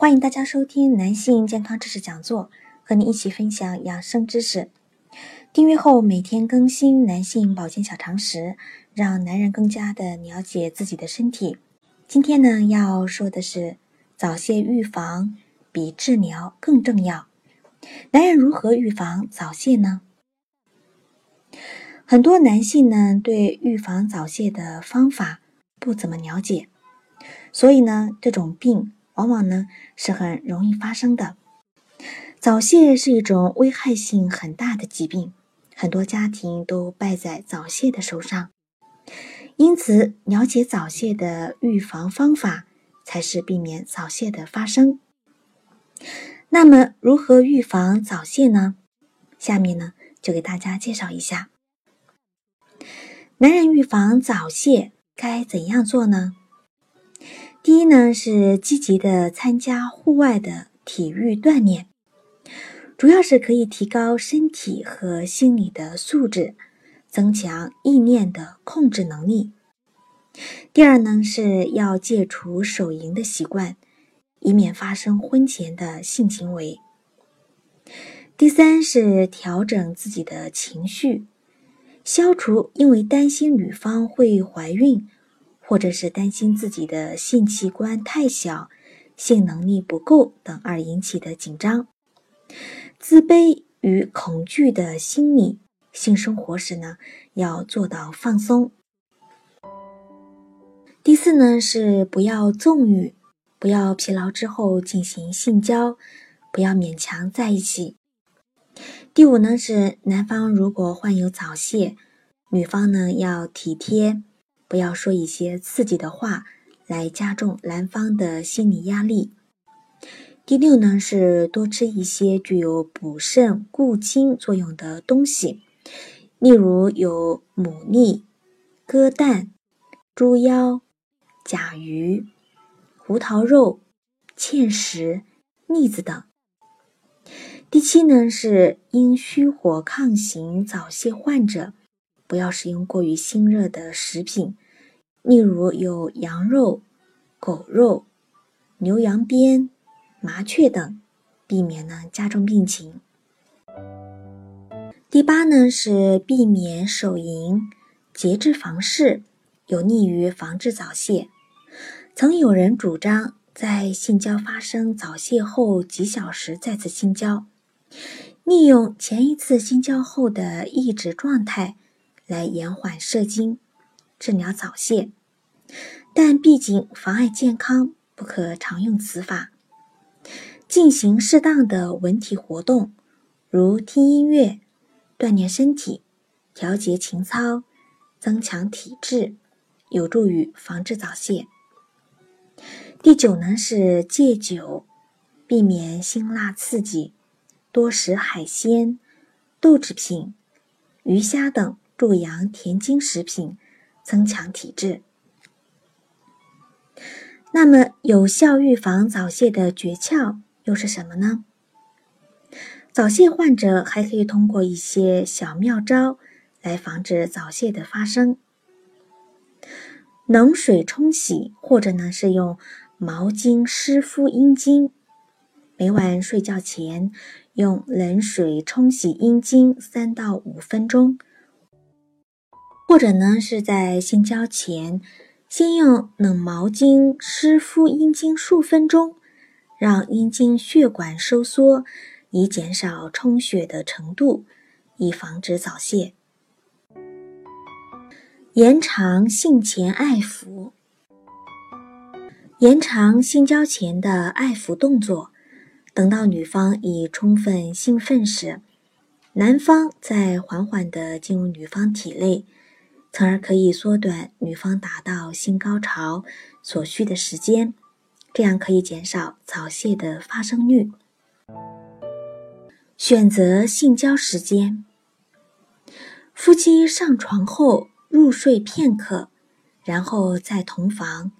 欢迎大家收听男性健康知识讲座，和你一起分享养生知识。订阅后每天更新男性保健小常识，让男人更加的了解自己的身体。今天呢要说的是早泄预防比治疗更重要。男人如何预防早泄呢？很多男性呢对预防早泄的方法不怎么了解，所以呢这种病。往往呢是很容易发生的。早泄是一种危害性很大的疾病，很多家庭都败在早泄的手上。因此，了解早泄的预防方法，才是避免早泄的发生。那么，如何预防早泄呢？下面呢就给大家介绍一下。男人预防早泄该怎样做呢？第一呢，是积极的参加户外的体育锻炼，主要是可以提高身体和心理的素质，增强意念的控制能力。第二呢，是要戒除手淫的习惯，以免发生婚前的性行为。第三是调整自己的情绪，消除因为担心女方会怀孕。或者是担心自己的性器官太小、性能力不够等而引起的紧张、自卑与恐惧的心理，性生活时呢要做到放松。第四呢是不要纵欲，不要疲劳之后进行性交，不要勉强在一起。第五呢是男方如果患有早泄，女方呢要体贴。不要说一些刺激的话来加重男方的心理压力。第六呢是多吃一些具有补肾固精作用的东西，例如有牡蛎、鸽蛋、猪腰、甲鱼、胡桃肉、芡实、栗子等。第七呢是因虚火抗行早泄患者。不要食用过于辛热的食品，例如有羊肉、狗肉、牛羊鞭、麻雀等，避免呢加重病情。第八呢是避免手淫，节制房事，有利于防治早泄。曾有人主张在性交发生早泄后几小时再次性交，利用前一次性交后的抑制状态。来延缓射精，治疗早泄，但毕竟妨碍健康，不可常用此法。进行适当的文体活动，如听音乐、锻炼身体、调节情操、增强体质，有助于防治早泄。第九呢是戒酒，避免辛辣刺激，多食海鲜、豆制品、鱼虾等。助阳填精食品，增强体质。那么，有效预防早泄的诀窍又是什么呢？早泄患者还可以通过一些小妙招来防止早泄的发生。冷水冲洗，或者呢是用毛巾湿敷阴茎。每晚睡觉前用冷水冲洗阴茎三到五分钟。或者呢，是在性交前，先用冷毛巾湿敷阴茎数分钟，让阴茎血管收缩，以减少充血的程度，以防止早泄。延长性前爱抚，延长性交前的爱抚动作，等到女方已充分兴奋时，男方再缓缓地进入女方体内。从而可以缩短女方达到性高潮所需的时间，这样可以减少早泄的发生率。选择性交时间，夫妻上床后入睡片刻，然后再同房，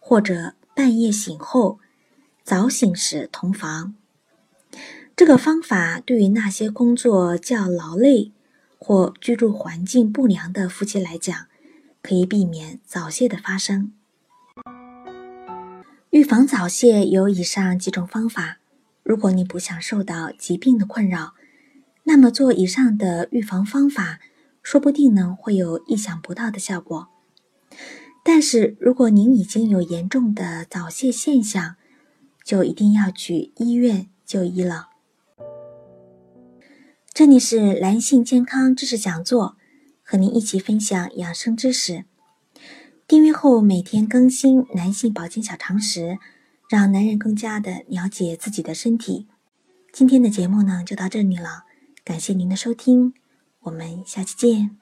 或者半夜醒后早醒时同房。这个方法对于那些工作较劳累或居住环境不良的夫妻来讲，可以避免早泄的发生。预防早泄有以上几种方法。如果你不想受到疾病的困扰，那么做以上的预防方法，说不定呢会有意想不到的效果。但是如果您已经有严重的早泄现象，就一定要去医院就医了。这里是男性健康知识讲座，和您一起分享养生知识。订阅后每天更新男性保健小常识，让男人更加的了解自己的身体。今天的节目呢就到这里了，感谢您的收听，我们下期见。